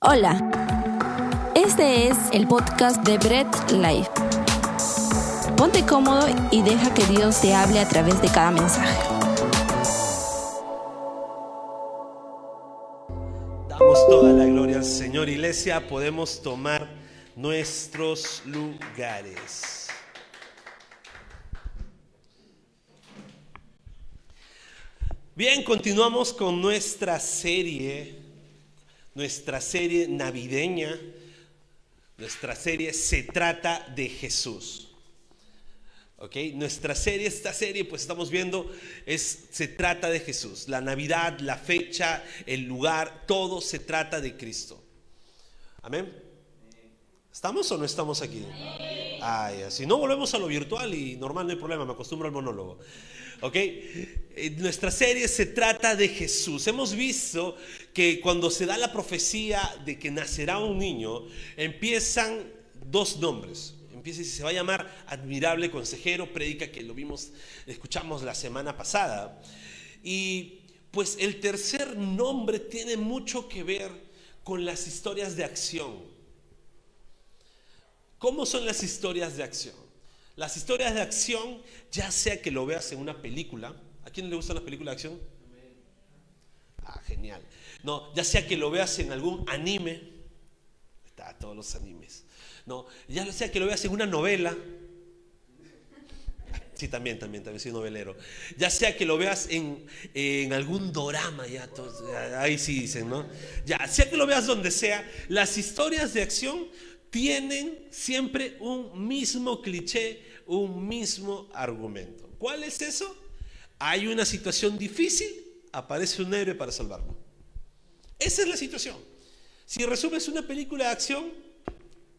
Hola, este es el podcast de Bread Life. Ponte cómodo y deja que Dios te hable a través de cada mensaje. Damos toda la gloria al Señor. Iglesia, podemos tomar nuestros lugares. Bien, continuamos con nuestra serie nuestra serie navideña, nuestra serie se trata de Jesús. ¿Ok? Nuestra serie, esta serie, pues estamos viendo, es, se trata de Jesús. La Navidad, la fecha, el lugar, todo se trata de Cristo. Amén. ¿Estamos o no estamos aquí? Ay, no, volvemos a lo virtual y normal, no hay problema, me acostumbro al monólogo. ¿Ok? Eh, nuestra serie se trata de Jesús. Hemos visto que cuando se da la profecía de que nacerá un niño, empiezan dos nombres. Empieza y se va a llamar admirable consejero, predica que lo vimos, escuchamos la semana pasada. Y pues el tercer nombre tiene mucho que ver con las historias de acción. ¿Cómo son las historias de acción? Las historias de acción, ya sea que lo veas en una película, ¿a quién le gustan las películas de acción? Ah, genial. No, ya sea que lo veas en algún anime, está todos los animes. No, ya sea que lo veas en una novela. Sí, también, también, también soy novelero. Ya sea que lo veas en, en algún dorama, ya, ahí sí dicen, ¿no? Ya, sea que lo veas donde sea, las historias de acción tienen siempre un mismo cliché, un mismo argumento. ¿Cuál es eso? Hay una situación difícil, aparece un héroe para salvarlo. Esa es la situación. Si resumes una película de acción,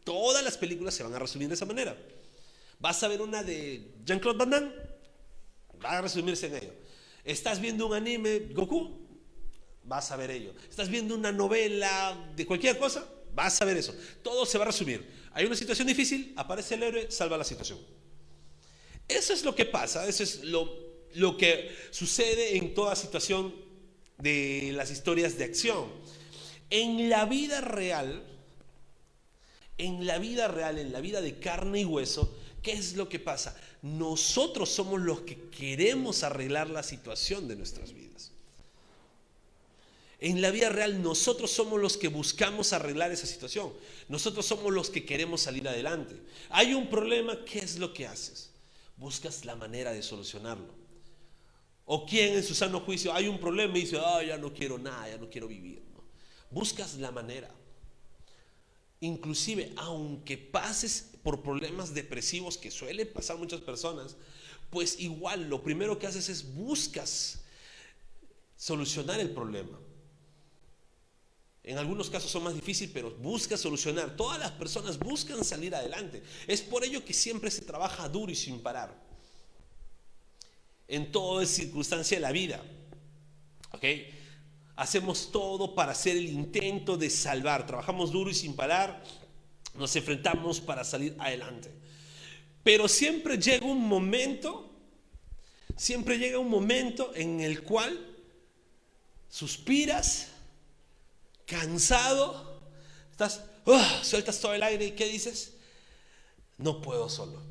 todas las películas se van a resumir de esa manera. Vas a ver una de Jean-Claude Van Damme, va a resumirse en ello. Estás viendo un anime, Goku, vas a ver ello. Estás viendo una novela de cualquier cosa, Vas a ver eso. Todo se va a resumir. Hay una situación difícil, aparece el héroe, salva la situación. Eso es lo que pasa, eso es lo, que sucede en toda situación de las historias de acción. En la vida real, en la vida real, en la vida de carne y hueso, ¿qué es lo que pasa? Nosotros somos los que queremos arreglar la situación de nuestras vidas. En la vida real nosotros somos los que buscamos arreglar esa situación. Nosotros somos los que queremos salir adelante. Hay un problema, ¿qué es lo que haces? Buscas la manera de solucionarlo. O quien en su sano juicio hay un problema y dice, ah, ya no quiero nada, ya no quiero vivir. Buscas la manera. Inclusive, aunque pases por problemas depresivos que suele pasar muchas personas, pues igual lo primero que haces es buscas solucionar el problema. En algunos casos son más difíciles, pero busca solucionar. Todas las personas buscan salir adelante. Es por ello que siempre se trabaja duro y sin parar. En toda circunstancia de la vida. ¿Ok? Hacemos todo para hacer el intento de salvar. Trabajamos duro y sin parar. Nos enfrentamos para salir adelante. Pero siempre llega un momento, siempre llega un momento en el cual suspiras cansado, estás, ¡ah! sueltas todo el aire y ¿qué dices? No puedo solo.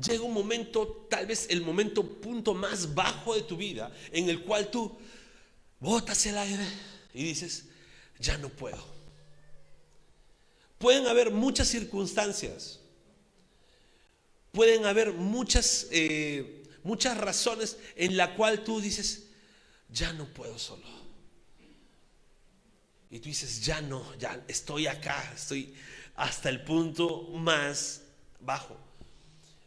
Llega un momento, tal vez el momento punto más bajo de tu vida, en el cual tú botas el aire y dices, ya no puedo. Pueden haber muchas circunstancias, pueden haber muchas, eh, muchas razones en la cual tú dices, ya no puedo solo. Y tú dices, ya no, ya estoy acá, estoy hasta el punto más bajo.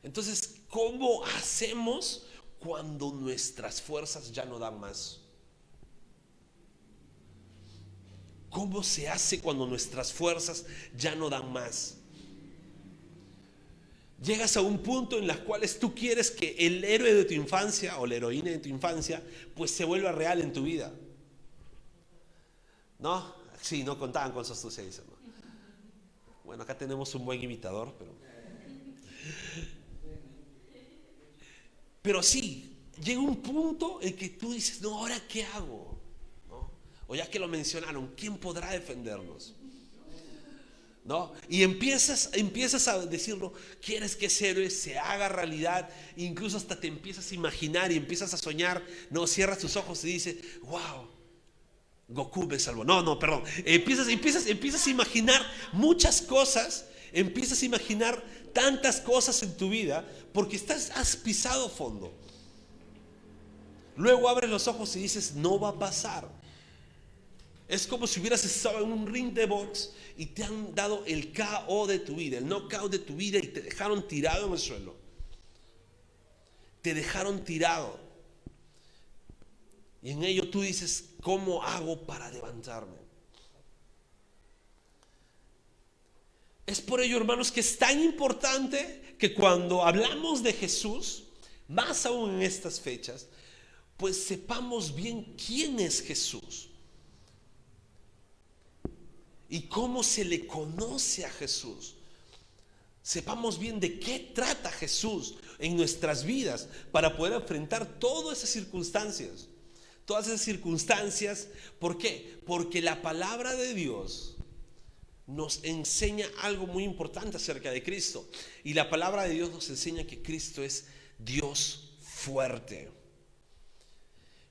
Entonces, ¿cómo hacemos cuando nuestras fuerzas ya no dan más? ¿Cómo se hace cuando nuestras fuerzas ya no dan más? Llegas a un punto en las cuales tú quieres que el héroe de tu infancia o la heroína de tu infancia pues se vuelva real en tu vida. ¿No? Sí, no contaban con se dicen. Bueno, acá tenemos un buen imitador, pero... Pero sí, llega un punto en que tú dices, no, ahora qué hago. O ya que lo mencionaron, ¿quién podrá defendernos? ¿No? Y empiezas, empiezas a decirlo, quieres que ese héroe se haga realidad, incluso hasta te empiezas a imaginar y empiezas a soñar, no, cierras tus ojos y dices, wow, Goku me salvó. No, no, perdón. Empiezas, empiezas, empiezas a imaginar muchas cosas, empiezas a imaginar tantas cosas en tu vida porque estás, has pisado fondo. Luego abres los ojos y dices, no va a pasar. Es como si hubieras estado en un ring de box y te han dado el KO de tu vida, el knockout de tu vida y te dejaron tirado en el suelo. Te dejaron tirado. Y en ello tú dices, ¿cómo hago para levantarme? Es por ello, hermanos, que es tan importante que cuando hablamos de Jesús, más aún en estas fechas, pues sepamos bien quién es Jesús y cómo se le conoce a Jesús. Sepamos bien de qué trata Jesús en nuestras vidas para poder enfrentar todas esas circunstancias. Todas esas circunstancias, ¿por qué? Porque la palabra de Dios nos enseña algo muy importante acerca de Cristo. Y la palabra de Dios nos enseña que Cristo es Dios fuerte.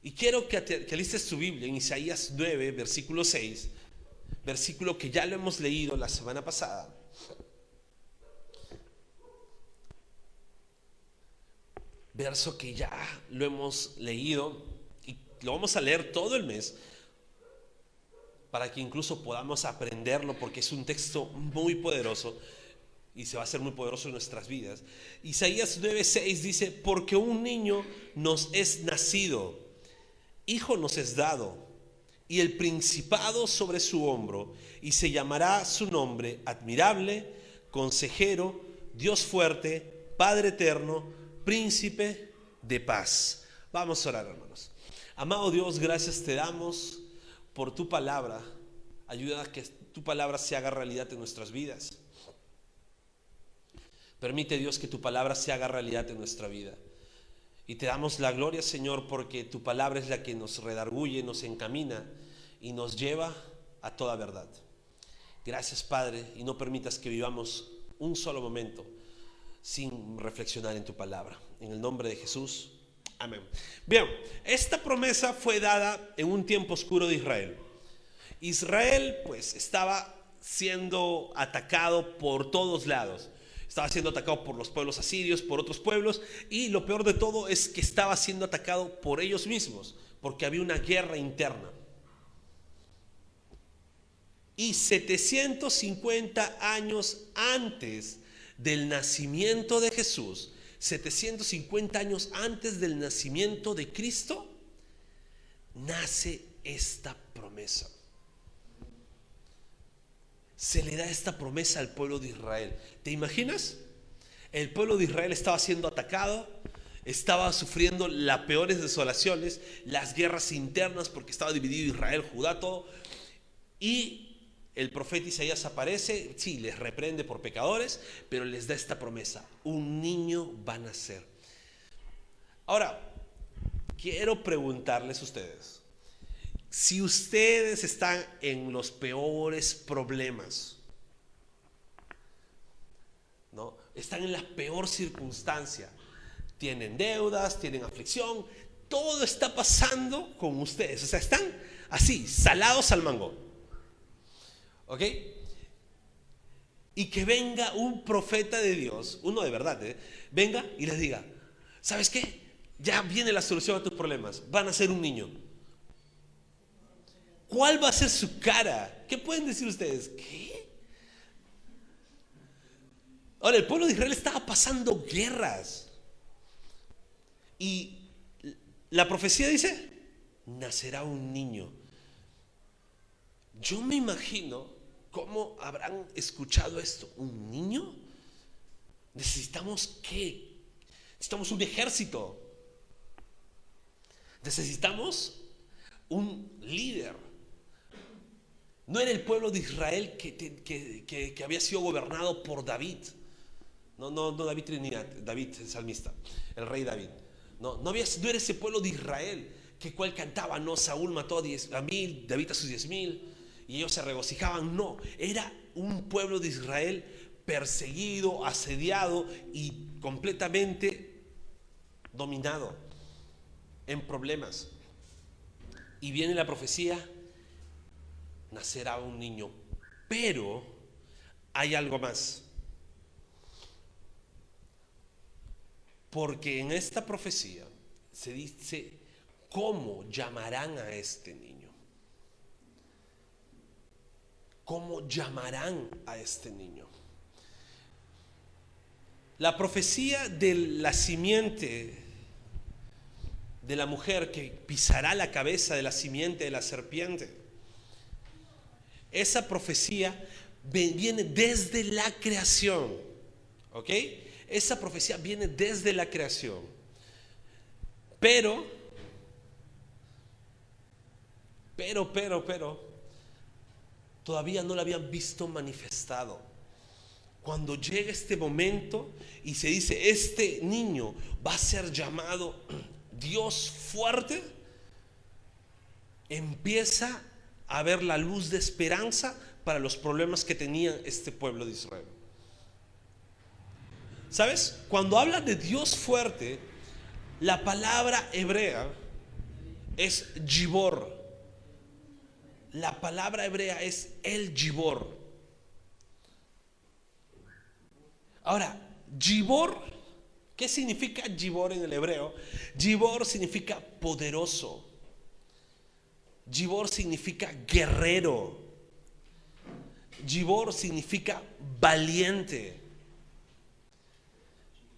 Y quiero que, que tu Biblia en Isaías 9, versículo 6, versículo que ya lo hemos leído la semana pasada. Verso que ya lo hemos leído y lo vamos a leer todo el mes para que incluso podamos aprenderlo porque es un texto muy poderoso y se va a hacer muy poderoso en nuestras vidas. Isaías 9:6 dice, porque un niño nos es nacido hijo nos es dado, y el principado sobre su hombro, y se llamará su nombre admirable, consejero, Dios fuerte, Padre eterno, príncipe de paz. Vamos a orar, hermanos. Amado Dios, gracias te damos por tu palabra. Ayuda a que tu palabra se haga realidad en nuestras vidas. Permite Dios que tu palabra se haga realidad en nuestra vida. Y te damos la gloria, Señor, porque tu palabra es la que nos redarguye, nos encamina y nos lleva a toda verdad. Gracias, Padre, y no permitas que vivamos un solo momento sin reflexionar en tu palabra. En el nombre de Jesús. Amén. Bien, esta promesa fue dada en un tiempo oscuro de Israel. Israel pues estaba siendo atacado por todos lados. Estaba siendo atacado por los pueblos asirios, por otros pueblos, y lo peor de todo es que estaba siendo atacado por ellos mismos, porque había una guerra interna. Y 750 años antes del nacimiento de Jesús, 750 años antes del nacimiento de Cristo, nace esta promesa se le da esta promesa al pueblo de Israel. ¿Te imaginas? El pueblo de Israel estaba siendo atacado, estaba sufriendo las peores desolaciones, las guerras internas porque estaba dividido Israel, Judá, todo. Y el profeta Isaías aparece, sí, les reprende por pecadores, pero les da esta promesa, un niño va a nacer. Ahora, quiero preguntarles a ustedes, si ustedes están en los peores problemas, ¿no? Están en la peor circunstancia, tienen deudas, tienen aflicción, todo está pasando con ustedes, o sea, están así, salados al mango. ¿Ok? Y que venga un profeta de Dios, uno de verdad, ¿eh? venga y les diga, ¿sabes qué? Ya viene la solución a tus problemas, van a ser un niño. ¿Cuál va a ser su cara? ¿Qué pueden decir ustedes? ¿Qué? Ahora, el pueblo de Israel estaba pasando guerras. Y la profecía dice, nacerá un niño. Yo me imagino cómo habrán escuchado esto. ¿Un niño? Necesitamos qué? Necesitamos un ejército. Necesitamos un líder. No era el pueblo de Israel que, había sido gobernado por David. No, no, no David Trinidad, David el salmista, el rey David. No, no, había, no era ese pueblo de Israel que cuál cantaba, no, Saúl mató a mil, David a sus diez mil, y ellos se regocijaban, no, era un pueblo de Israel perseguido, asediado y completamente dominado en problemas. Y viene la profecía, nacerá un niño, pero hay algo más. Porque en esta profecía se dice cómo llamarán a este niño. ¿Cómo llamarán a este niño? La profecía de la simiente de la mujer que pisará la cabeza de la simiente de la serpiente. Esa profecía viene desde la creación. ¿Ok? Esa profecía viene desde la creación. Pero, pero, pero, pero, todavía no la habían visto manifestado. Cuando llega este momento y se dice, este niño va a ser llamado Dios fuerte, empieza a ver la luz de esperanza para los problemas que tenía este pueblo de Israel. ¿Sabes? Cuando habla de Dios fuerte, la palabra hebrea es Gibor. La palabra hebrea es el Gibor. Ahora, Gibor, ¿qué significa Gibor en el hebreo? Gibor significa poderoso. Gibor significa guerrero. Gibor significa valiente.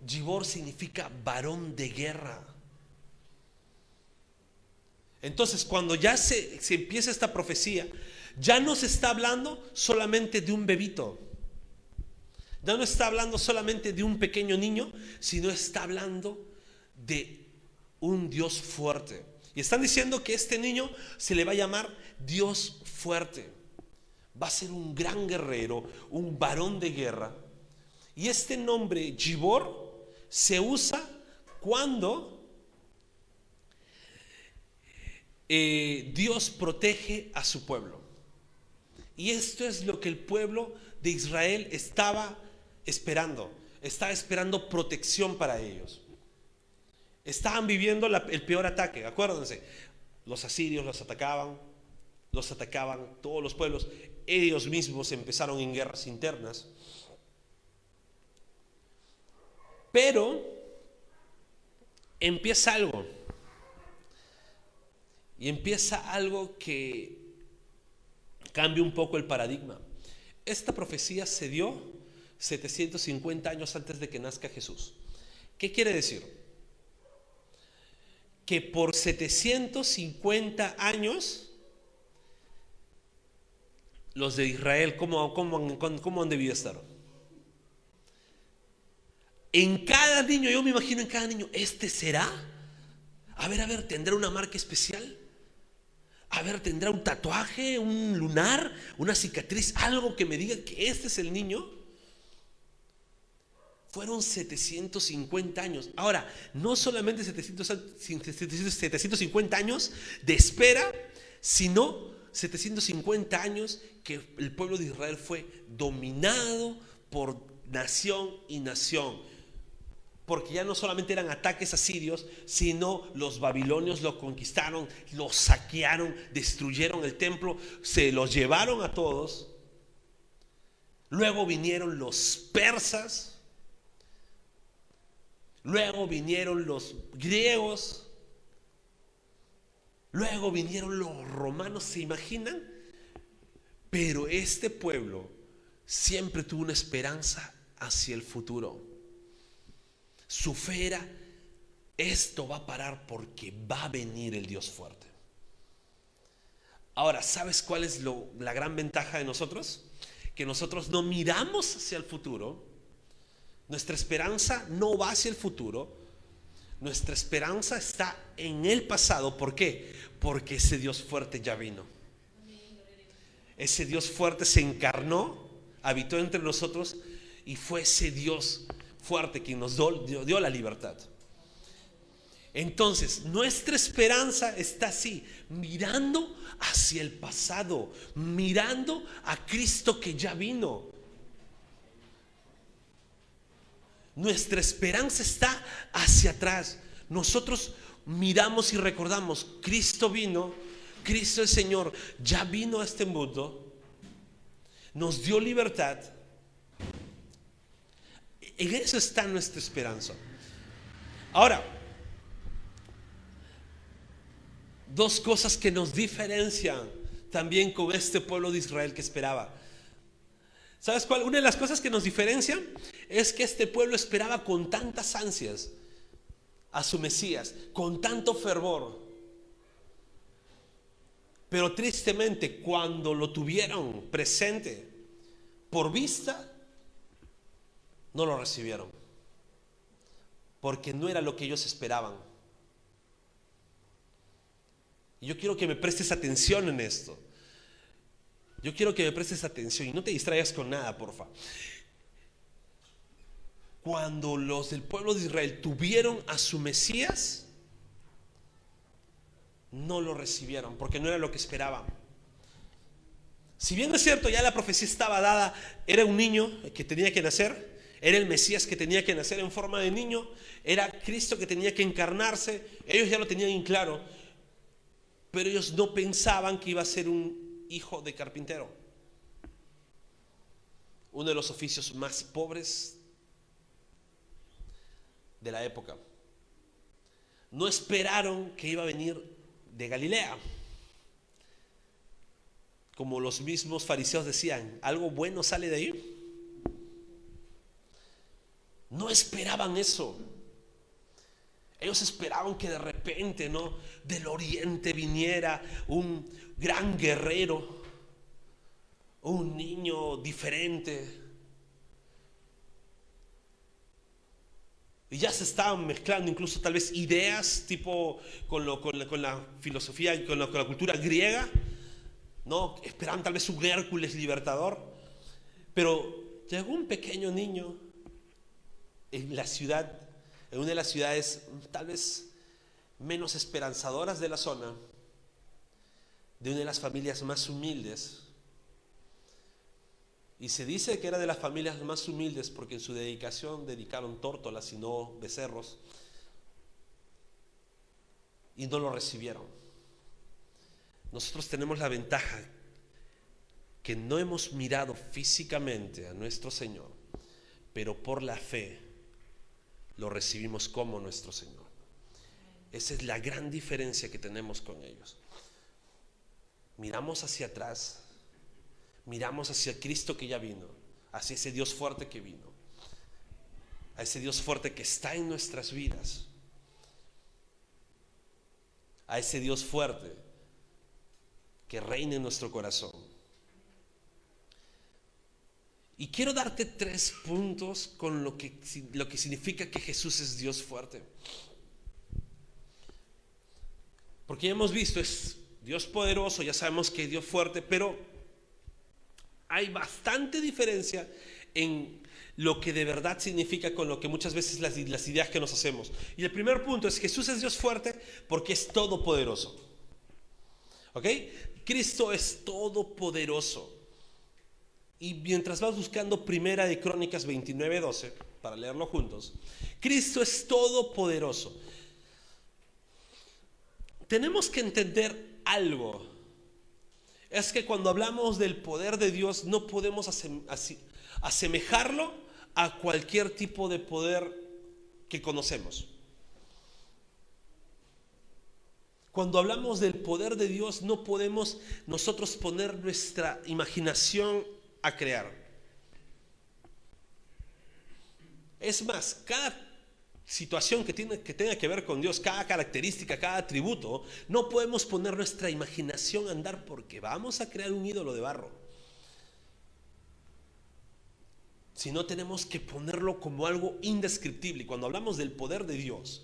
Gibor significa varón de guerra. Entonces, cuando ya se, se, empieza esta profecía, ya no se está hablando solamente de un bebito. Ya no está hablando solamente de un pequeño niño, sino está hablando de un Dios fuerte. Y están diciendo que este niño se le va a llamar Dios fuerte. Va a ser un gran guerrero, un varón de guerra. Y este nombre, Gibor, se usa cuando eh, Dios protege a su pueblo. Y esto es lo que el pueblo de Israel estaba esperando. Estaba esperando protección para ellos. Estaban viviendo el peor ataque, acuérdense. Los asirios los atacaban, los atacaban todos los pueblos. Ellos mismos empezaron en guerras internas. Pero empieza algo. Y empieza algo que cambia un poco el paradigma. Esta profecía se dio 750 años antes de que nazca Jesús. ¿Qué quiere decir? Que por 750 años los de Israel, ¿cómo, cómo, han debido estar? En cada niño, yo me imagino en cada niño, ¿este será? A ver, a ver, ¿tendrá una marca especial? A ver, ¿tendrá un tatuaje, un lunar, una cicatriz, algo que me diga que este es el niño? Fueron 750 años. Ahora, no solamente 750 años de espera, sino 750 años que el pueblo de Israel fue dominado por nación y nación. Porque ya no solamente eran ataques asirios, sino los babilonios lo conquistaron, lo saquearon, destruyeron el templo, se los llevaron a todos. Luego vinieron los persas Luego vinieron los griegos. Luego vinieron los romanos, ¿se imaginan? Pero este pueblo siempre tuvo una esperanza hacia el futuro. Su fe era, esto va a parar porque va a venir el Dios fuerte. Ahora, ¿sabes cuál es la gran ventaja de nosotros? Que nosotros no miramos hacia el futuro, nuestra esperanza no va hacia el futuro, nuestra esperanza está en el pasado. ¿Por qué? Porque ese Dios fuerte ya vino. Ese Dios fuerte se encarnó, habitó entre nosotros y fue ese Dios fuerte quien nos dio, dio, la libertad. Entonces, nuestra esperanza está así, mirando hacia el pasado, mirando a Cristo que ya vino. Nuestra esperanza está hacia atrás. Nosotros miramos y recordamos, Cristo vino, Cristo el Señor ya vino a este mundo, nos dio libertad. En eso está nuestra esperanza. Ahora, dos cosas que nos diferencian también con este pueblo de Israel que esperaba. ¿Sabes cuál? Una de las cosas que nos diferencian es que este pueblo esperaba con tantas ansias a su Mesías, con tanto fervor. Pero tristemente, cuando lo tuvieron presente por vista, no lo recibieron. Porque no era lo que ellos esperaban. Y yo quiero que me prestes atención en esto. Yo quiero que me prestes atención y no te distraigas con nada, porfa. Cuando los del pueblo de Israel tuvieron a su Mesías, no lo recibieron porque no era lo que esperaban. Si bien es cierto, ya la profecía estaba dada, era un niño que tenía que nacer, era el Mesías que tenía que nacer en forma de niño, era Cristo que tenía que encarnarse, ellos ya lo tenían en claro, pero ellos no pensaban que iba a ser un hijo de carpintero. Uno de los oficios más pobres de la época. No esperaron que iba a venir de Galilea. Como los mismos fariseos decían, ¿algo bueno sale de ahí? No esperaban eso. Ellos esperaban que de repente, ¿no? Del oriente viniera un gran guerrero, un niño diferente. Y ya se estaban mezclando incluso tal vez ideas tipo con, la, con la, filosofía y con, con, la cultura griega. ¿no? Esperaban tal vez un Hércules libertador. Pero llegó un pequeño niño en la ciudad en una de las ciudades tal vez menos esperanzadoras de la zona, de una de las familias más humildes. Y se dice que era de las familias más humildes porque en su dedicación dedicaron tórtolas y no becerros. Y no lo recibieron. Nosotros tenemos la ventaja que no hemos mirado físicamente a nuestro Señor, pero por la fe lo recibimos como nuestro Señor. Esa es la gran diferencia que tenemos con ellos. Miramos hacia atrás, miramos hacia Cristo que ya vino, hacia ese Dios fuerte que vino, a ese Dios fuerte que está en nuestras vidas, a ese Dios fuerte que reina en nuestro corazón. Y quiero darte tres puntos con lo que, lo que significa que Jesús es Dios fuerte. Porque ya hemos visto, es Dios poderoso, ya sabemos que es Dios fuerte, pero hay bastante diferencia en lo que de verdad significa con lo que muchas veces las, las ideas que nos hacemos. Y el primer punto es Jesús es Dios fuerte porque es todopoderoso. ¿Ok? Cristo es todopoderoso. Y mientras vas buscando Primera de Crónicas 29, 12, para leerlo juntos, Cristo es todopoderoso. Tenemos que entender algo. Es que cuando hablamos del poder de Dios no podemos asemejarlo a cualquier tipo de poder que conocemos. Cuando hablamos del poder de Dios no podemos nosotros poner nuestra imaginación a crear. Es más, cada situación que, tiene, que tenga que ver con Dios, cada característica, cada atributo, no podemos poner nuestra imaginación a andar porque vamos a crear un ídolo de barro. Sino tenemos que ponerlo como algo indescriptible. Y cuando hablamos del poder de Dios,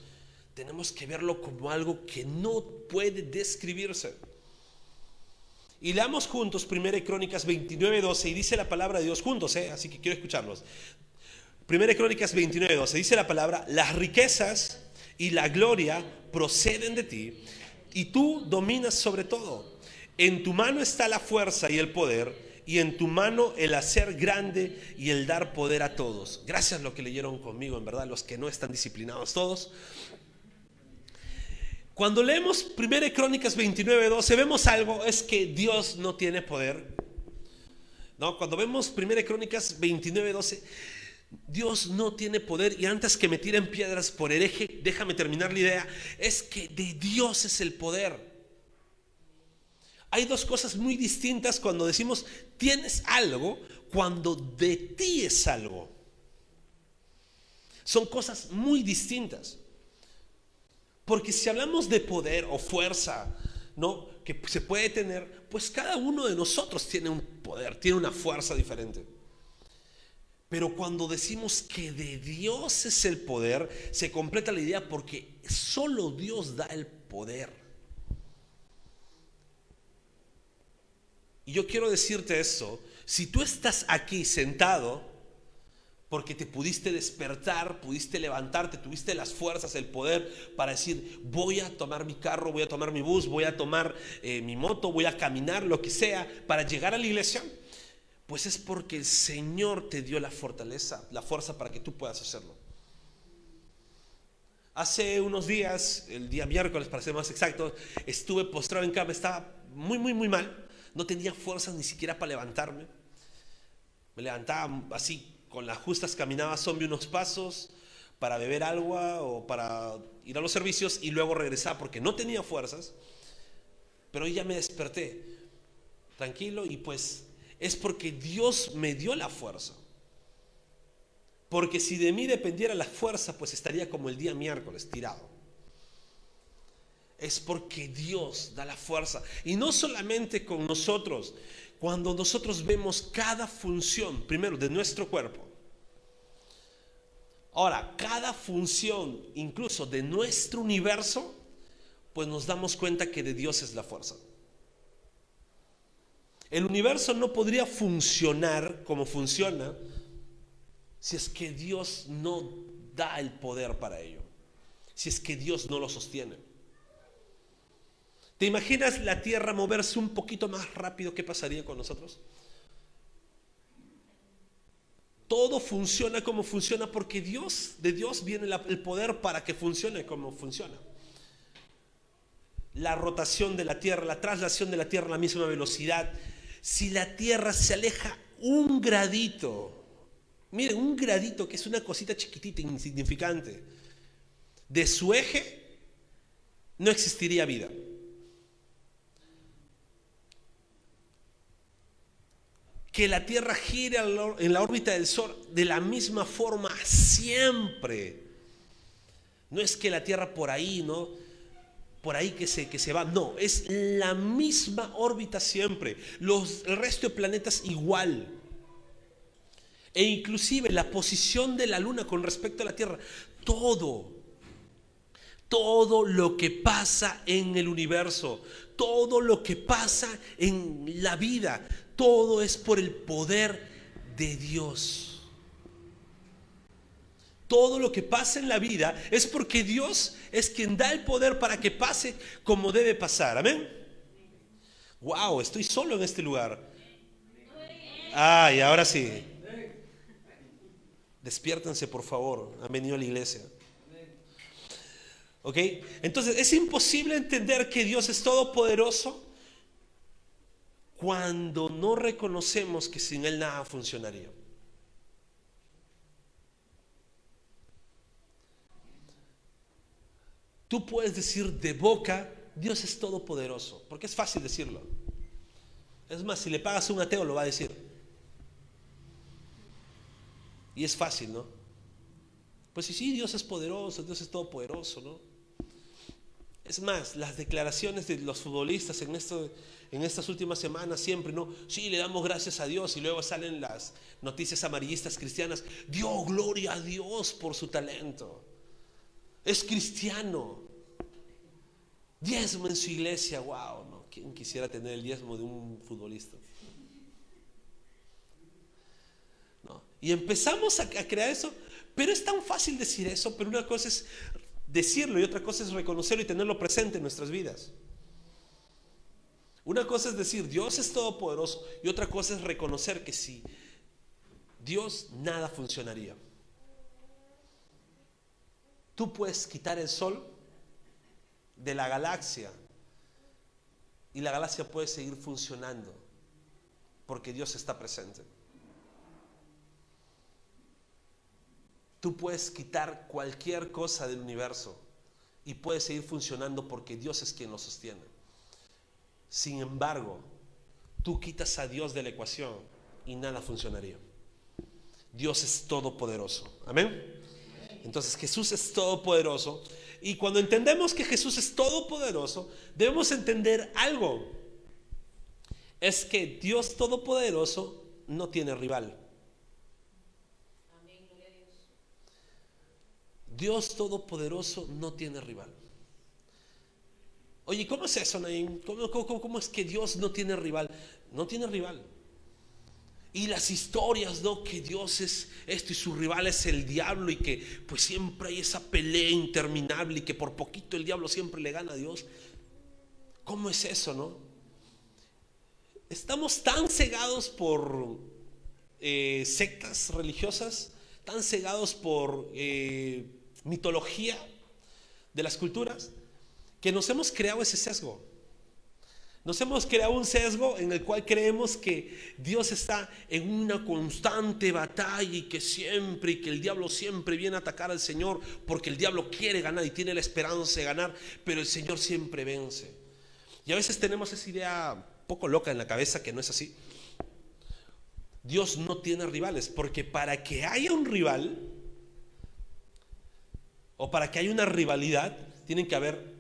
tenemos que verlo como algo que no puede describirse. Y leamos juntos 1 Crónicas 29, 12 y dice la palabra de Dios juntos, ¿eh? así que quiero escucharlos. 1 Crónicas 29, 12 dice la palabra, las riquezas y la gloria proceden de ti, y tú dominas sobre todo. En tu mano está la fuerza y el poder, y en tu mano el hacer grande y el dar poder a todos. Gracias lo que leyeron conmigo, en verdad, los que no están disciplinados todos. Cuando leemos 1 Crónicas 29, 12, vemos algo, es que Dios no tiene poder. No, cuando vemos 1 Crónicas 29, 12, Dios no tiene poder y antes que me tiren piedras por hereje, déjame terminar la idea, es que de Dios es el poder. Hay dos cosas muy distintas cuando decimos tienes algo, cuando de ti es algo. Son cosas muy distintas. Porque si hablamos de poder o fuerza, ¿no? que se puede tener, pues cada uno de nosotros tiene un poder, tiene una fuerza diferente. Pero cuando decimos que de Dios es el poder, se completa la idea porque solo Dios da el poder. Y yo quiero decirte eso, si tú estás aquí sentado, porque te pudiste despertar, pudiste levantarte, tuviste las fuerzas, el poder para decir, voy a tomar mi carro, voy a tomar mi bus, voy a tomar eh, mi moto, voy a caminar, lo que sea, para llegar a la iglesia, pues es porque el Señor te dio la fortaleza, la fuerza para que tú puedas hacerlo. Hace unos días, el día miércoles para ser más exacto, estuve postrado en cama, estaba muy, muy, muy mal, no tenía fuerzas ni siquiera para levantarme. Me levantaba así, con las justas caminaba zombie unos pasos para beber agua o para ir a los servicios y luego regresar porque no tenía fuerzas. Pero hoy ya me desperté tranquilo y pues es porque Dios me dio la fuerza. Porque si de mí dependiera la fuerza, pues estaría como el día miércoles, tirado. Es porque Dios da la fuerza. Y no solamente con nosotros, cuando nosotros vemos cada función, primero, de nuestro cuerpo. Ahora, cada función, incluso de nuestro universo, pues nos damos cuenta que de Dios es la fuerza. El universo no podría funcionar como funciona si es que Dios no da el poder para ello, si es que Dios no lo sostiene. ¿Te imaginas la Tierra moverse un poquito más rápido? ¿Qué pasaría con nosotros? Todo funciona como funciona porque Dios, de Dios viene el poder para que funcione como funciona. La rotación de la Tierra, la traslación de la Tierra a la misma velocidad, si la Tierra se aleja un gradito, miren, un gradito que es una cosita chiquitita, insignificante, de su eje, no existiría vida. Que la Tierra gire en la órbita del Sol de la misma forma siempre. No es que la Tierra por ahí, ¿no? por ahí que se, que se va. No, es la misma órbita siempre. Los, el resto de planetas igual. E inclusive la posición de la Luna con respecto a la Tierra. Todo. Todo lo que pasa en el universo. Todo lo que pasa en la vida. Todo es por el poder de Dios. Todo lo que pasa en la vida es porque Dios es quien da el poder para que pase como debe pasar. Amén. Wow, estoy solo en este lugar. Ah, y ahora sí. Despiértense, por favor. Han venido a la iglesia. ¿Ok? Entonces, es imposible entender que Dios es todopoderoso cuando no reconocemos que sin Él nada funcionaría. Tú puedes decir de boca, Dios es todopoderoso, porque es fácil decirlo. Es más, si le pagas a un ateo lo va a decir. Y es fácil, ¿no? Pues sí, sí, Dios es poderoso, Dios es todopoderoso, ¿no? Es más, las declaraciones de los futbolistas en, estas últimas semanas siempre, ¿no? Sí, le damos gracias a Dios y luego salen las noticias amarillistas cristianas. Dio gloria a Dios por su talento es cristiano. Diezmo en su iglesia, wow, ¿no? ¿Quién quisiera tener el diezmo de un futbolista? Y empezamos a, crear eso, pero es tan fácil decir eso, pero una cosa es decirlo y otra cosa es reconocerlo y tenerlo presente en nuestras vidas. Una cosa es decir, Dios es todopoderoso y otra cosa es reconocer que si Dios nada funcionaría. Tú puedes quitar el sol de la galaxia y la galaxia puede seguir funcionando porque Dios está presente. Tú puedes quitar cualquier cosa del universo y puede seguir funcionando porque Dios es quien lo sostiene. Sin embargo, tú quitas a Dios de la ecuación y nada funcionaría. Dios es todopoderoso. Amén. Entonces Jesús es todopoderoso. Y cuando entendemos que Jesús es todopoderoso, debemos entender algo. Es que Dios todopoderoso no tiene rival. Dios Todopoderoso no tiene rival. Oye, ¿cómo es eso, Naim? ¿Cómo, es que Dios no tiene rival? No tiene rival. Y las historias, ¿no? Que Dios es esto y su rival es el diablo y que pues siempre hay esa pelea interminable y que por poquito el diablo siempre le gana a Dios. ¿Cómo es eso, no? Estamos tan cegados por eh, sectas religiosas, tan cegados por eh, mitología de las culturas, que nos hemos creado ese sesgo. Nos hemos creado un sesgo en el cual creemos que Dios está en una constante batalla y que siempre, y que el diablo siempre viene a atacar al Señor porque el diablo quiere ganar y tiene la esperanza de ganar, pero el Señor siempre vence. Y a veces tenemos esa idea poco loca en la cabeza que no es así. Dios no tiene rivales, porque para que haya un rival, o para que haya una rivalidad, tienen que haber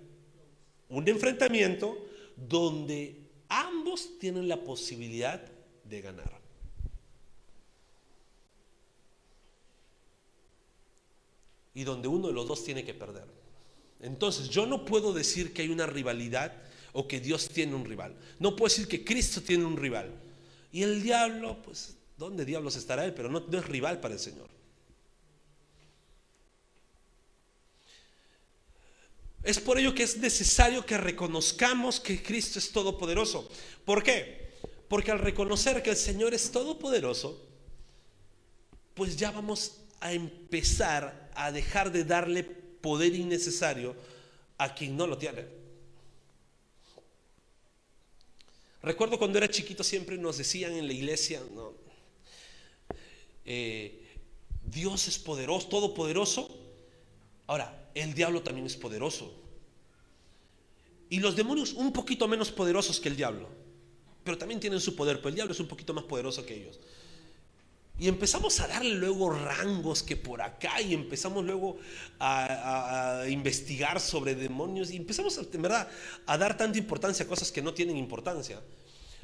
un enfrentamiento donde ambos tienen la posibilidad de ganar. Y donde uno de los dos tiene que perder. Entonces, yo no puedo decir que hay una rivalidad o que Dios tiene un rival. No puedo decir que Cristo tiene un rival. Y el diablo, pues, ¿dónde diablos estará él? Pero no, no es rival para el Señor. Es por ello que es necesario que reconozcamos que Cristo es todopoderoso. ¿Por qué? Porque al reconocer que el Señor es todopoderoso, pues ya vamos a empezar a dejar de darle poder innecesario a quien no lo tiene. Recuerdo cuando era chiquito siempre nos decían en la iglesia. Eh, Dios es poderoso, todopoderoso. Ahora, el diablo también es poderoso. Y los demonios un poquito menos poderosos que el diablo. Pero también tienen su poder, pero el diablo es un poquito más poderoso que ellos. Y empezamos a darle luego rangos que por acá y empezamos luego a, investigar sobre demonios y empezamos en verdad a dar tanta importancia a cosas que no tienen importancia.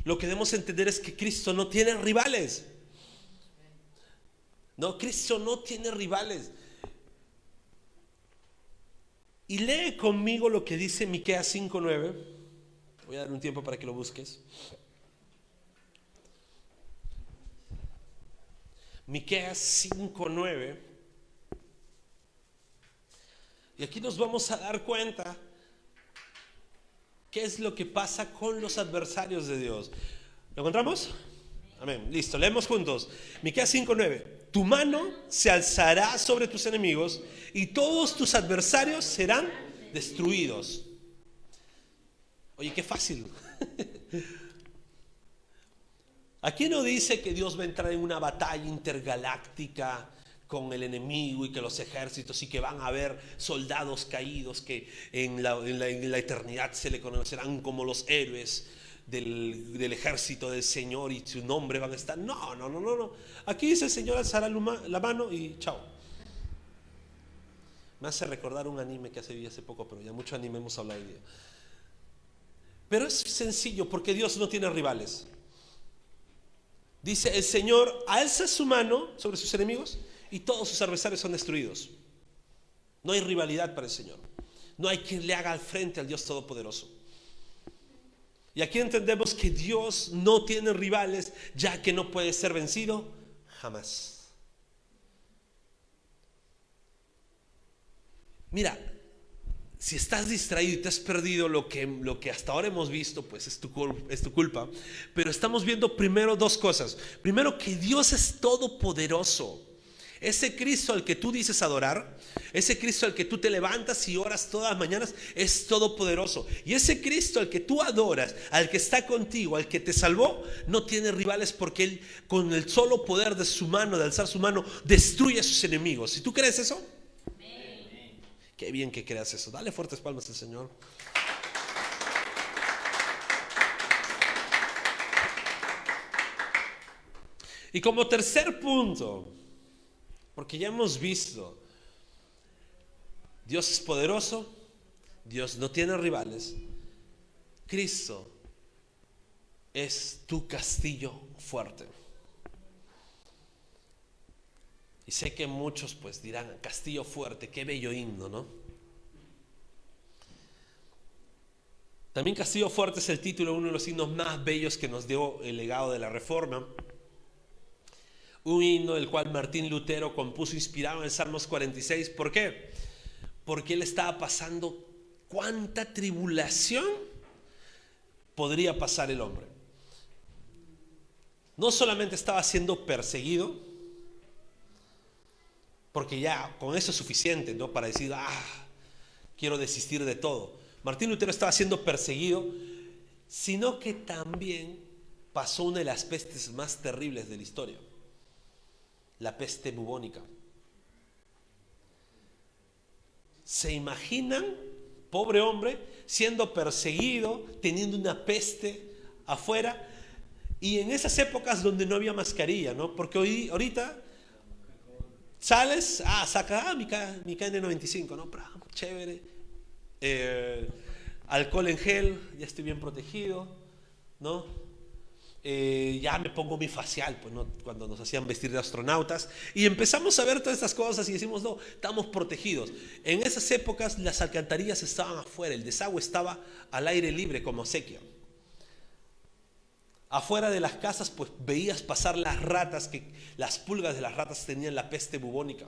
Lo que debemos entender es que Cristo no tiene rivales. No, Cristo no tiene rivales. Y lee conmigo lo que dice Miqueas 5:9. Voy a dar un tiempo para que lo busques. Miqueas 5:9. Y aquí nos vamos a dar cuenta qué es lo que pasa con los adversarios de Dios. ¿Lo encontramos? Amén. Listo, leemos juntos. Miqueas 5:9. Tu mano se alzará sobre tus enemigos y todos tus adversarios serán destruidos. Oye, qué fácil. Aquí no dice que Dios va a entrar en una batalla intergaláctica con el enemigo y que los ejércitos y que van a haber soldados caídos que en la, en la eternidad se le conocerán como los héroes del, ejército del Señor y su nombre van a estar. No, no, no, no, no. Aquí dice el Señor alzará la mano y chao. Me hace recordar un anime que hace, hace poco, pero ya mucho anime hemos hablado hoy día. Pero es sencillo porque Dios no tiene rivales. Dice, el Señor alza su mano sobre sus enemigos y todos sus adversarios son destruidos. No hay rivalidad para el Señor. No hay quien le haga al frente al Dios Todopoderoso. Y aquí entendemos que Dios no tiene rivales, ya que no puede ser vencido jamás. Mira, si estás distraído y te has perdido lo que, lo que hasta ahora hemos visto, pues es tu, es tu culpa. Pero estamos viendo primero dos cosas. Primero que Dios es todopoderoso. Ese Cristo al que tú dices adorar, ese Cristo al que tú te levantas y oras todas las mañanas, es todopoderoso. Y ese Cristo al que tú adoras, al que está contigo, al que te salvó, no tiene rivales porque Él con el solo poder de su mano, de alzar su mano, destruye a sus enemigos. Si tú crees eso, Qué bien que creas eso. Dale fuertes palmas al Señor. Y como tercer punto, porque ya hemos visto, Dios es poderoso, Dios no tiene rivales, Cristo es tu castillo fuerte. Y sé que muchos pues dirán, Castillo Fuerte, qué bello himno, ¿no? También Castillo Fuerte es el título uno de los himnos más bellos que nos dio el legado de la Reforma. Un himno del cual Martín Lutero compuso inspirado en Salmos 46. ¿Por qué? Porque él estaba pasando cuánta tribulación podría pasar el hombre. No solamente estaba siendo perseguido, porque ya con eso es suficiente, ¿no? Para decir, ah, quiero desistir de todo. Martín Lutero estaba siendo perseguido, sino que también pasó una de las pestes más terribles de la historia, la peste bubónica. ¿Se imaginan, pobre hombre, siendo perseguido, teniendo una peste afuera? Y en esas épocas donde no había mascarilla, ¿no? Porque hoy, ahorita Sales, ah, saca, ah, mi, mi KN95, ¿no? Chévere. Eh, alcohol en gel, ya estoy bien protegido, ¿no? Eh, ya me pongo mi facial, pues, ¿no? Cuando nos hacían vestir de astronautas. Y empezamos a ver todas estas cosas y decimos, no, estamos protegidos. En esas épocas las alcantarillas estaban afuera, el desagüe estaba al aire libre como sequía. Afuera de las casas, pues veías pasar las ratas, que las pulgas de las ratas tenían la peste bubónica.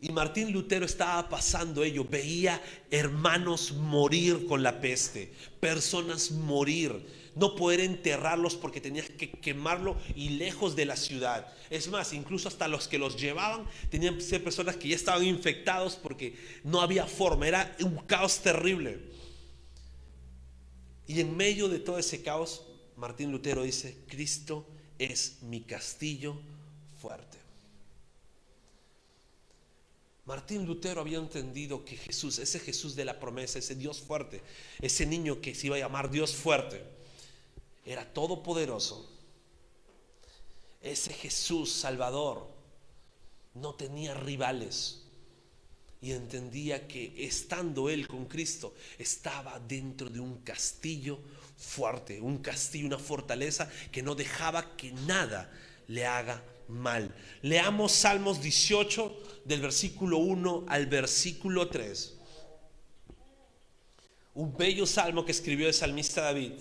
Y Martín Lutero estaba pasando ello, veía hermanos morir con la peste, personas morir, no poder enterrarlos porque tenías que quemarlo y lejos de la ciudad. Es más, incluso hasta los que los llevaban tenían que ser personas que ya estaban infectados porque no había forma, era un caos terrible. Y en medio de todo ese caos, Martín Lutero dice, Cristo es mi castillo fuerte. Martín Lutero había entendido que Jesús, ese Jesús de la promesa, ese Dios fuerte, ese niño que se iba a llamar Dios fuerte, era todopoderoso. Ese Jesús Salvador no tenía rivales y entendía que estando él con Cristo estaba dentro de un castillo fuerte, un castillo, una fortaleza que no dejaba que nada le haga mal. Leamos Salmos 18 del versículo 1 al versículo 3. Un bello salmo que escribió el salmista David.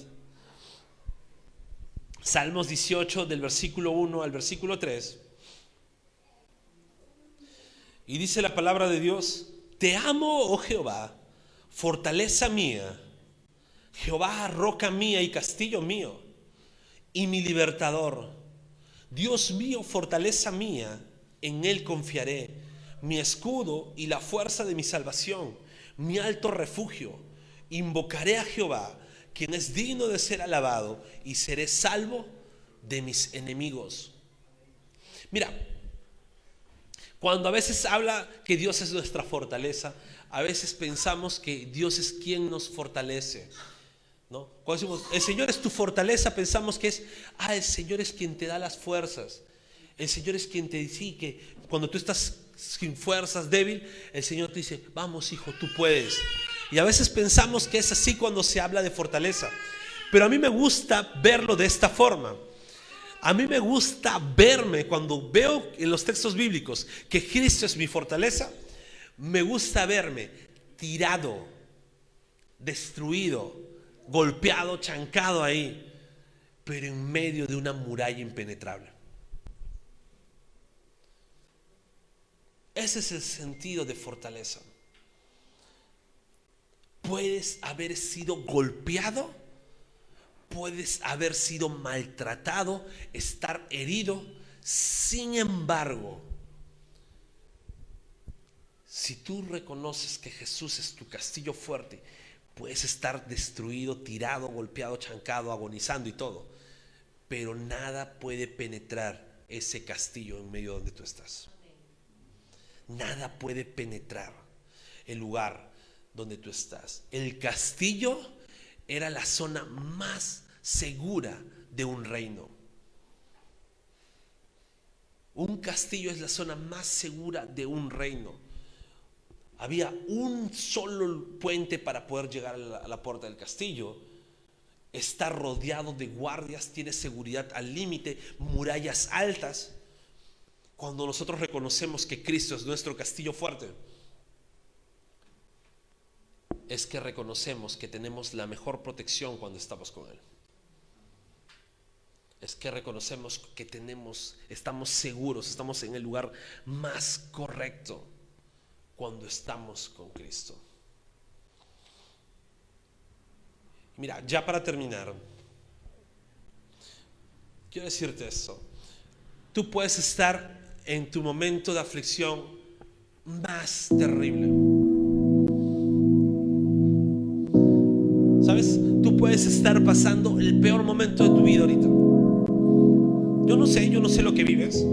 Salmos 18 del versículo 1 al versículo 3. Y dice la palabra de Dios, te amo, oh Jehová, fortaleza mía, Jehová, roca mía y castillo mío, y mi libertador. Dios mío, fortaleza mía, en Él confiaré, mi escudo y la fuerza de mi salvación, mi alto refugio. Invocaré a Jehová, quien es digno de ser alabado, y seré salvo de mis enemigos. Mira, cuando a veces habla que Dios es nuestra fortaleza, a veces pensamos que Dios es quien nos fortalece. ¿No? Cuando decimos, el Señor es tu fortaleza, pensamos que es, ah, el Señor es quien te da las fuerzas. El Señor es quien te dice que cuando tú estás sin fuerzas, débil, el Señor te dice, vamos hijo, tú puedes. Y a veces pensamos que es así cuando se habla de fortaleza. Pero a mí me gusta verlo de esta forma. A mí me gusta verme cuando veo en los textos bíblicos que Cristo es mi fortaleza. Me gusta verme tirado, destruido, golpeado, chancado ahí, pero en medio de una muralla impenetrable. Ese es el sentido de fortaleza. Puedes haber sido golpeado, puedes haber sido maltratado, estar herido. Sin embargo, si tú reconoces que Jesús es tu castillo fuerte, puedes estar destruido, tirado, golpeado, chancado, agonizando y todo. Pero nada puede penetrar ese castillo en medio donde tú estás. Nada puede penetrar el lugar donde tú estás. El castillo era la zona más segura de un reino. Un castillo es la zona más segura de un reino. Había un solo puente para poder llegar a la, puerta del castillo. Está rodeado de guardias, tiene seguridad al límite, murallas altas. Cuando nosotros reconocemos que Cristo es nuestro castillo fuerte, es que reconocemos que tenemos la mejor protección cuando estamos con Él. Es que reconocemos que tenemos, estamos seguros, estamos en el lugar más correcto cuando estamos con Cristo. Mira, ya para terminar, quiero decirte eso. Tú puedes estar en tu momento de aflicción más terrible. ¿Sabes? Tú puedes estar pasando el peor momento de tu vida ahorita. Yo no sé, yo no sé lo que vives.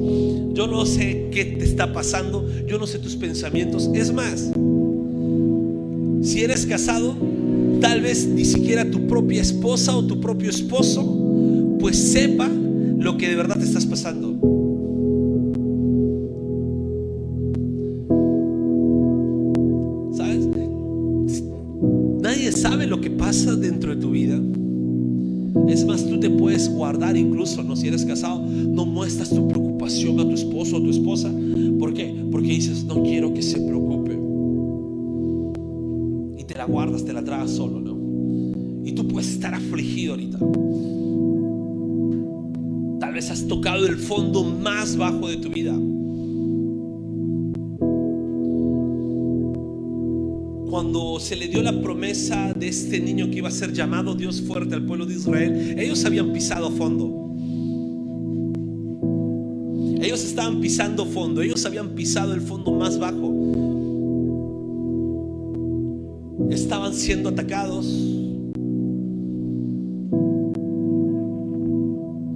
Yo no sé qué te está pasando. Yo no sé tus pensamientos. Es más, si eres casado, tal vez ni siquiera tu propia esposa o tu propio esposo, pues sepa lo que de verdad te estás pasando. ¿Sabes? Nadie sabe lo que pasa dentro de tu vida. Es más, tú te puedes guardar incluso, ¿no? Si eres casado, no muestras tu preocupación a tu esposo o tu esposa. ¿Por qué? Porque dices, no quiero que se preocupe. Y te la guardas, te la tragas solo, ¿no? Y tú puedes estar afligido ahorita. Tal vez has tocado el fondo más bajo de tu vida. Cuando se le dio la promesa de este niño que iba a ser llamado Dios fuerte al pueblo de Israel, ellos habían pisado fondo. Ellos estaban pisando fondo, ellos habían pisado el fondo más bajo. Estaban siendo atacados.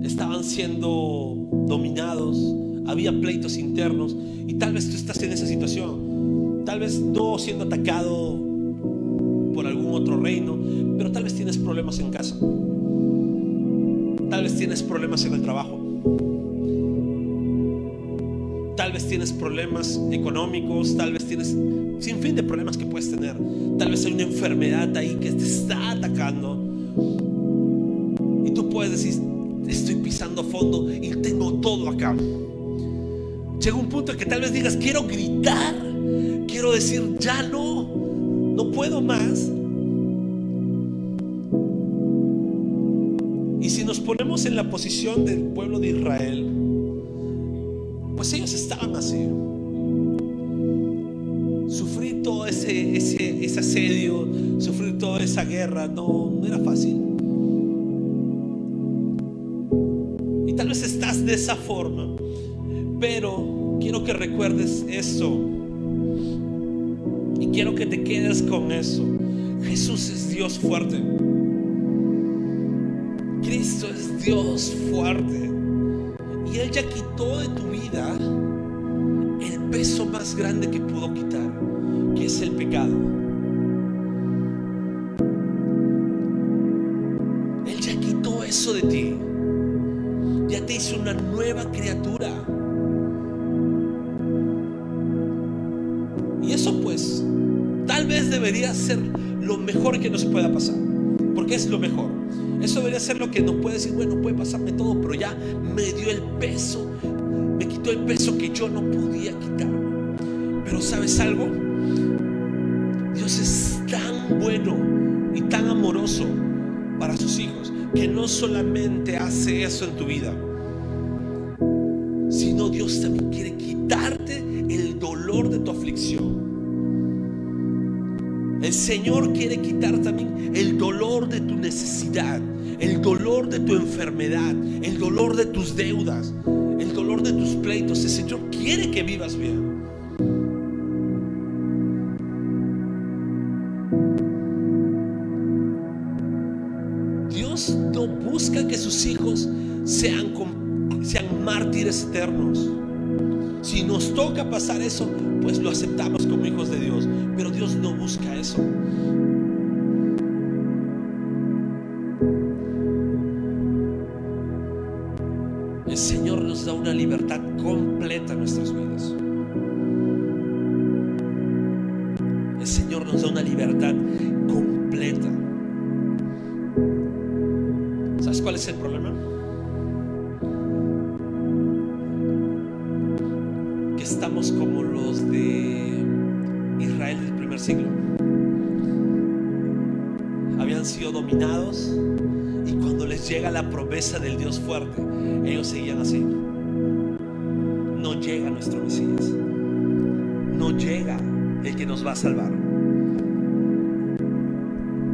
Estaban siendo dominados. Había pleitos internos. Y tal vez tú estás en esa situación tal vez no siendo atacado por algún otro reino, pero tal vez tienes problemas en casa. Tal vez tienes problemas en el trabajo. Tal vez tienes problemas económicos, tal vez tienes sin fin de problemas que puedes tener. Tal vez hay una enfermedad ahí que te está atacando. Y tú puedes decir, estoy pisando fondo y tengo todo acá. Llega un punto en que tal vez digas, quiero gritar decir, ya no, no puedo más. Y si nos ponemos en la posición del pueblo de Israel, pues ellos estaban así. Sufrir todo ese, ese, ese asedio, sufrir toda esa guerra, no, no era fácil. Y tal vez estás de esa forma, pero quiero que recuerdes eso quiero que te quedes con eso. Jesús es Dios fuerte. Cristo es Dios fuerte. Y Él ya quitó de tu vida el peso más grande que pudo quitar, que es el pecado. Él ya quitó eso de ti. Ya te hizo una nueva criatura. Debería ser lo mejor que nos pueda pasar. Porque es lo mejor. Eso debería ser lo que nos puede decir, bueno, puede pasarme todo, pero ya me dio el peso, me quitó el peso que yo no podía quitar. Pero sabes algo? Dios es tan bueno y tan amoroso para sus hijos que no solamente hace eso en tu vida, sino Dios también quiere quitarte el dolor de tu aflicción. El Señor quiere quitar también el dolor de tu necesidad, el dolor de tu enfermedad, el dolor de tus deudas, el dolor de tus pleitos. El Señor quiere que vivas bien. Dios no busca que sus hijos sean, sean mártires eternos. Si nos toca pasar eso, pues lo aceptamos como hijos de Dios. Pero Dios no busca eso. El Señor nos da una libertad completa en nuestras vidas. El Señor nos da una libertad completa. ¿Sabes cuál es el problema? Llega la promesa del Dios fuerte, ellos seguían así. No llega nuestro Mesías. No llega el que nos va a salvar.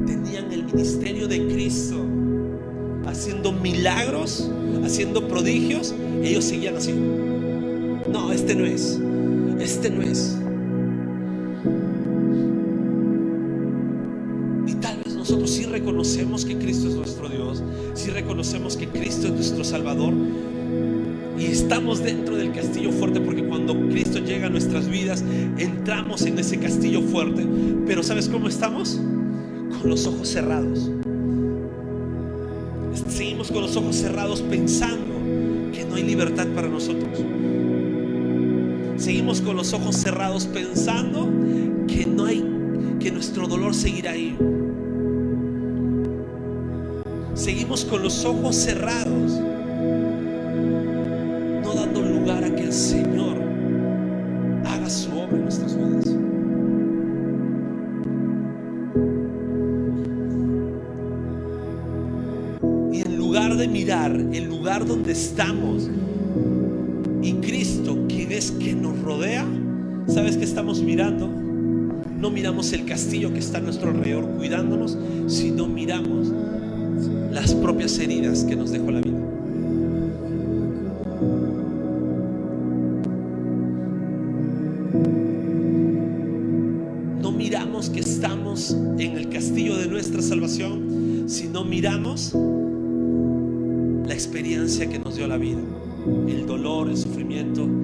Tenían el ministerio de Cristo haciendo milagros, haciendo prodigios. Ellos seguían así. No, este no es. Este no es. Y tal vez nosotros sí reconocemos que Cristo es nuestro Dios, sí reconocemos que Cristo es nuestro Salvador y estamos dentro del castillo fuerte porque cuando Cristo llega a nuestras vidas entramos en ese castillo fuerte. Pero ¿sabes cómo estamos? Con los ojos cerrados. Seguimos con los ojos cerrados pensando que no hay libertad para nosotros. Seguimos con los ojos cerrados pensando que no hay que nuestro dolor seguirá ahí. Seguimos con los ojos cerrados, no dando lugar a que el Señor haga su obra en nuestras vidas. Y en lugar de mirar el lugar donde estamos y Cristo, quien es que nos rodea, ¿sabes qué estamos mirando? No miramos el castillo que está a nuestro alrededor cuidándonos, sino miramos las propias heridas que nos dejó la vida. No miramos que estamos en el castillo de nuestra salvación, sino miramos la experiencia que nos dio la vida, el dolor, el sufrimiento.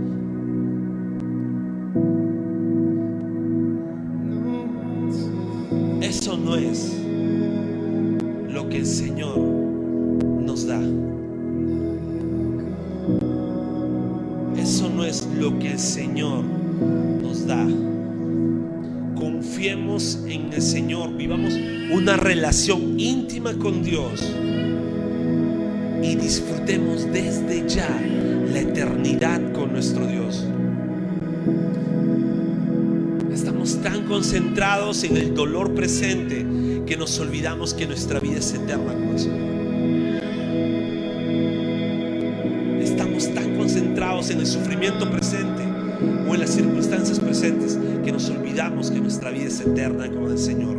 Eso no es lo que el Señor nos da. Confiemos en el Señor, vivamos una relación íntima con Dios y disfrutemos desde ya la eternidad con nuestro Dios. Estamos tan concentrados en el dolor presente que nos olvidamos que nuestra vida es eterna con Señor. En el sufrimiento presente o en las circunstancias presentes que nos olvidamos que nuestra vida es eterna con el Señor.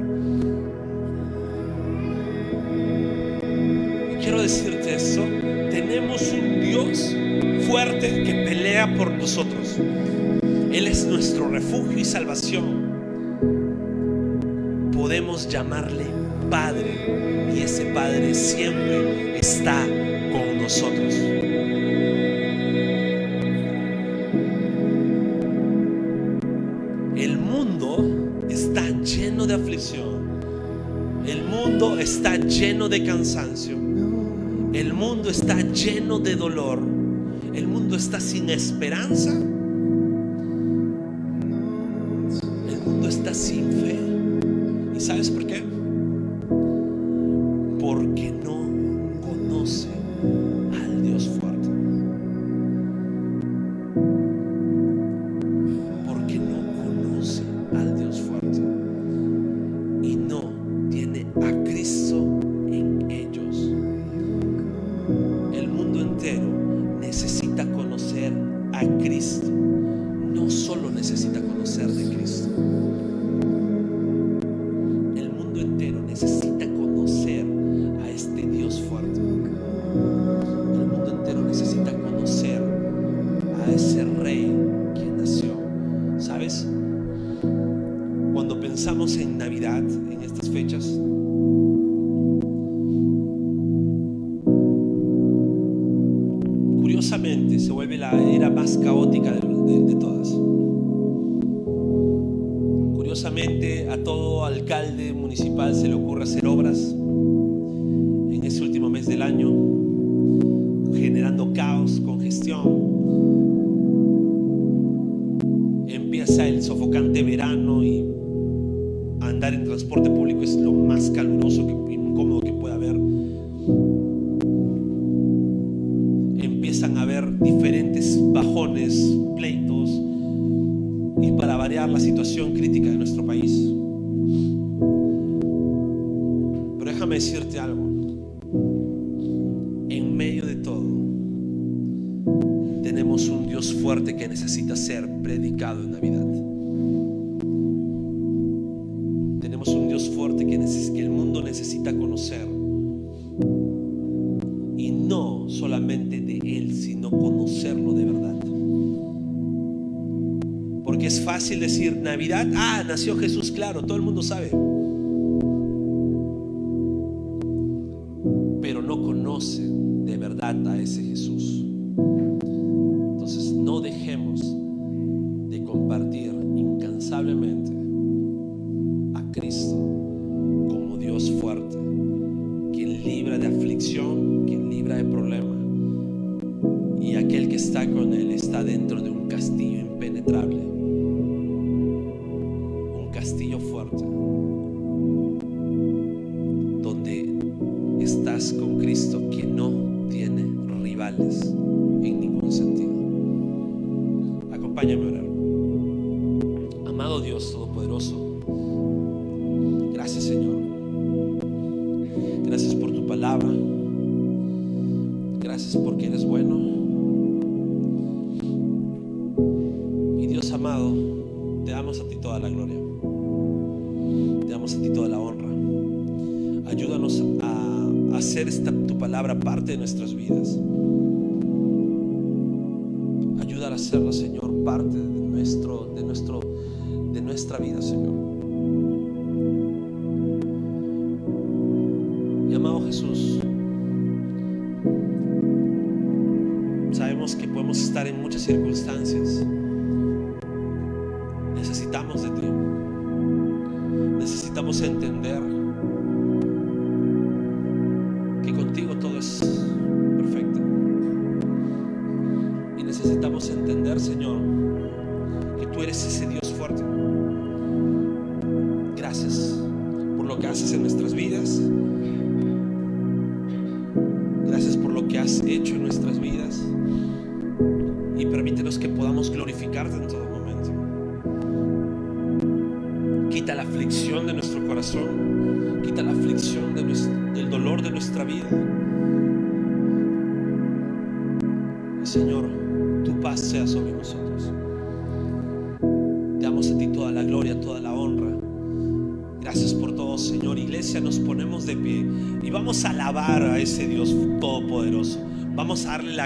Y quiero decirte eso, tenemos un Dios fuerte que pelea por nosotros. Él es nuestro refugio y salvación. Podemos llamarle Padre y ese Padre siempre está con nosotros. De cansancio. El mundo está lleno de dolor. El mundo está sin esperanza. predicado en Navidad. Tenemos un Dios fuerte que, que el mundo necesita conocer. Y no solamente de Él, sino conocerlo de verdad. Porque es fácil decir Navidad, ah, nació Jesús, claro, todo el mundo sabe. Pero no conoce de verdad a ese Jesús. nuestra vida, Señor. Y amado Jesús, sabemos que podemos estar en muchas circunstancias.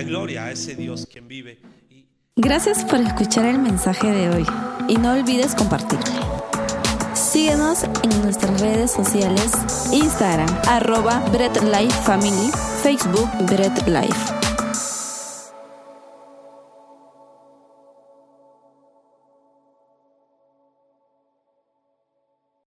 gloria a ese Dios quien vive. Y... Gracias por escuchar el mensaje de hoy y no olvides compartirlo. Síguenos en nuestras redes sociales, Instagram, arroba Bread Life Family, Facebook Bread Life.